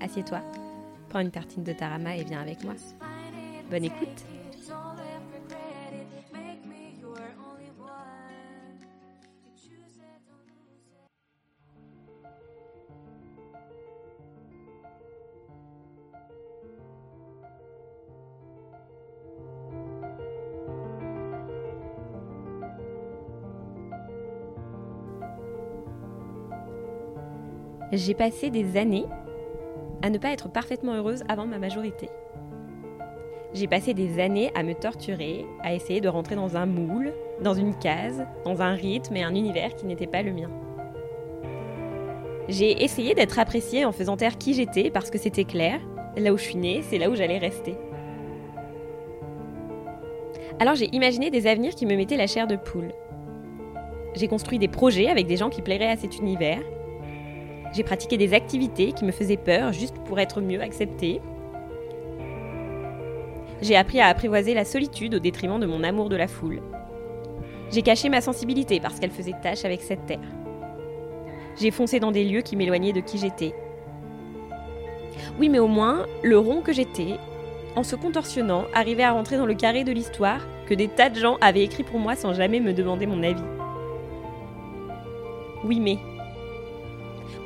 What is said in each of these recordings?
assieds-toi, prends une tartine de tarama et viens avec moi. Bonne écoute J'ai passé des années à ne pas être parfaitement heureuse avant ma majorité. J'ai passé des années à me torturer, à essayer de rentrer dans un moule, dans une case, dans un rythme et un univers qui n'était pas le mien. J'ai essayé d'être appréciée en faisant taire qui j'étais parce que c'était clair, là où je suis née, c'est là où j'allais rester. Alors j'ai imaginé des avenirs qui me mettaient la chair de poule. J'ai construit des projets avec des gens qui plairaient à cet univers, j'ai pratiqué des activités qui me faisaient peur juste pour être mieux acceptée. J'ai appris à apprivoiser la solitude au détriment de mon amour de la foule. J'ai caché ma sensibilité parce qu'elle faisait tâche avec cette terre. J'ai foncé dans des lieux qui m'éloignaient de qui j'étais. Oui, mais au moins, le rond que j'étais, en se contorsionnant, arrivait à rentrer dans le carré de l'histoire que des tas de gens avaient écrit pour moi sans jamais me demander mon avis. Oui, mais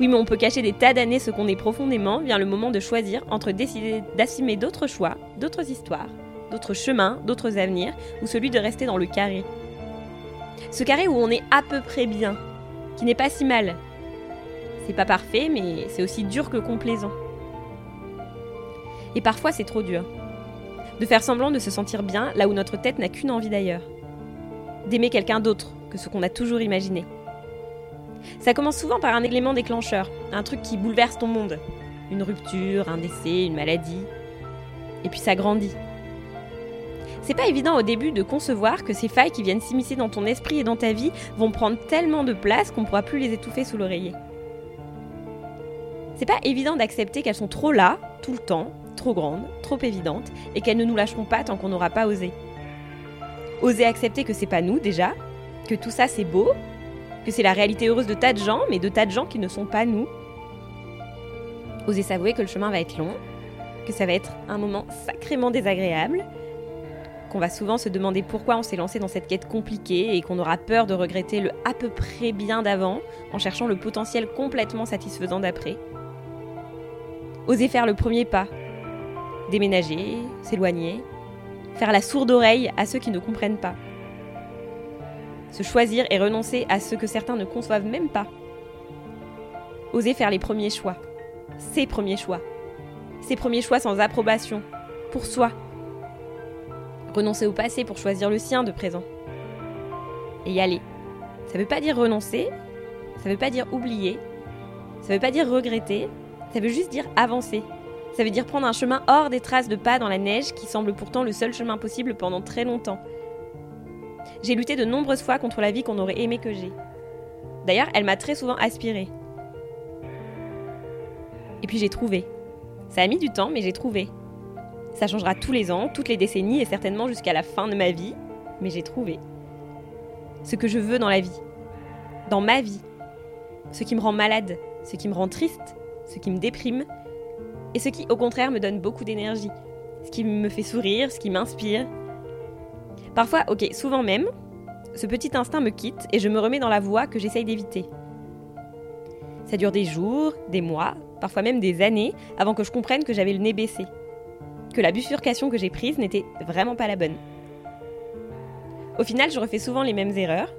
oui, mais on peut cacher des tas d'années ce qu'on est profondément, vient le moment de choisir entre décider d'assumer d'autres choix, d'autres histoires, d'autres chemins, d'autres avenirs, ou celui de rester dans le carré. Ce carré où on est à peu près bien, qui n'est pas si mal. C'est pas parfait, mais c'est aussi dur que complaisant. Et parfois c'est trop dur. De faire semblant de se sentir bien là où notre tête n'a qu'une envie d'ailleurs. D'aimer quelqu'un d'autre que ce qu'on a toujours imaginé. Ça commence souvent par un élément déclencheur, un truc qui bouleverse ton monde. Une rupture, un décès, une maladie. Et puis ça grandit. C'est pas évident au début de concevoir que ces failles qui viennent s'immiscer dans ton esprit et dans ta vie vont prendre tellement de place qu'on pourra plus les étouffer sous l'oreiller. C'est pas évident d'accepter qu'elles sont trop là, tout le temps, trop grandes, trop évidentes, et qu'elles ne nous lâcheront pas tant qu'on n'aura pas osé. Oser accepter que c'est pas nous déjà, que tout ça c'est beau, que c'est la réalité heureuse de tas de gens, mais de tas de gens qui ne sont pas nous. Oser s'avouer que le chemin va être long, que ça va être un moment sacrément désagréable, qu'on va souvent se demander pourquoi on s'est lancé dans cette quête compliquée et qu'on aura peur de regretter le à peu près bien d'avant en cherchant le potentiel complètement satisfaisant d'après. Oser faire le premier pas, déménager, s'éloigner, faire la sourde oreille à ceux qui ne comprennent pas se choisir et renoncer à ce que certains ne conçoivent même pas. Oser faire les premiers choix, ses premiers choix, ses premiers choix sans approbation, pour soi. Renoncer au passé pour choisir le sien de présent. Et y aller. Ça veut pas dire renoncer, ça veut pas dire oublier, ça veut pas dire regretter, ça veut juste dire avancer. Ça veut dire prendre un chemin hors des traces de pas dans la neige qui semble pourtant le seul chemin possible pendant très longtemps j'ai lutté de nombreuses fois contre la vie qu'on aurait aimé que j'ai. D'ailleurs, elle m'a très souvent aspirée. Et puis j'ai trouvé. Ça a mis du temps, mais j'ai trouvé. Ça changera tous les ans, toutes les décennies et certainement jusqu'à la fin de ma vie, mais j'ai trouvé. Ce que je veux dans la vie. Dans ma vie. Ce qui me rend malade, ce qui me rend triste, ce qui me déprime, et ce qui au contraire me donne beaucoup d'énergie. Ce qui me fait sourire, ce qui m'inspire, Parfois, ok, souvent même, ce petit instinct me quitte et je me remets dans la voie que j'essaye d'éviter. Ça dure des jours, des mois, parfois même des années, avant que je comprenne que j'avais le nez baissé. Que la bifurcation que j'ai prise n'était vraiment pas la bonne. Au final, je refais souvent les mêmes erreurs.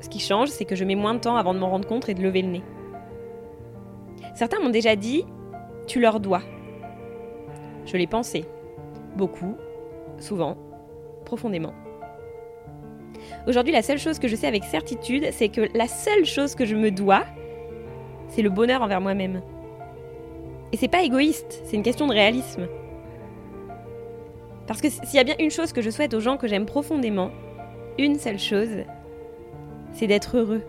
Ce qui change, c'est que je mets moins de temps avant de m'en rendre compte et de lever le nez. Certains m'ont déjà dit Tu leur dois. Je l'ai pensé. Beaucoup, souvent, profondément. Aujourd'hui, la seule chose que je sais avec certitude, c'est que la seule chose que je me dois, c'est le bonheur envers moi-même. Et c'est pas égoïste, c'est une question de réalisme. Parce que s'il y a bien une chose que je souhaite aux gens que j'aime profondément, une seule chose, c'est d'être heureux.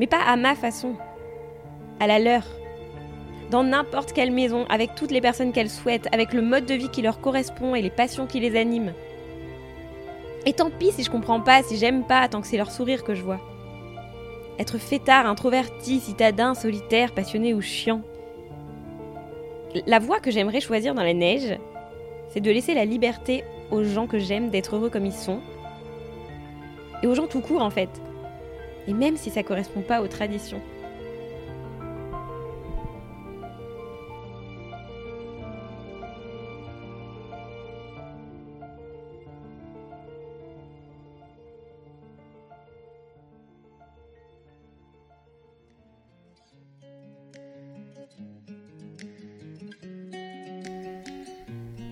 Mais pas à ma façon, à la leur. Dans n'importe quelle maison, avec toutes les personnes qu'elles souhaitent, avec le mode de vie qui leur correspond et les passions qui les animent. Et tant pis si je comprends pas, si j'aime pas, tant que c'est leur sourire que je vois. Être fêtard, introverti, citadin, solitaire, passionné ou chiant. La voie que j'aimerais choisir dans la neige, c'est de laisser la liberté aux gens que j'aime d'être heureux comme ils sont. Et aux gens tout court en fait. Et même si ça correspond pas aux traditions.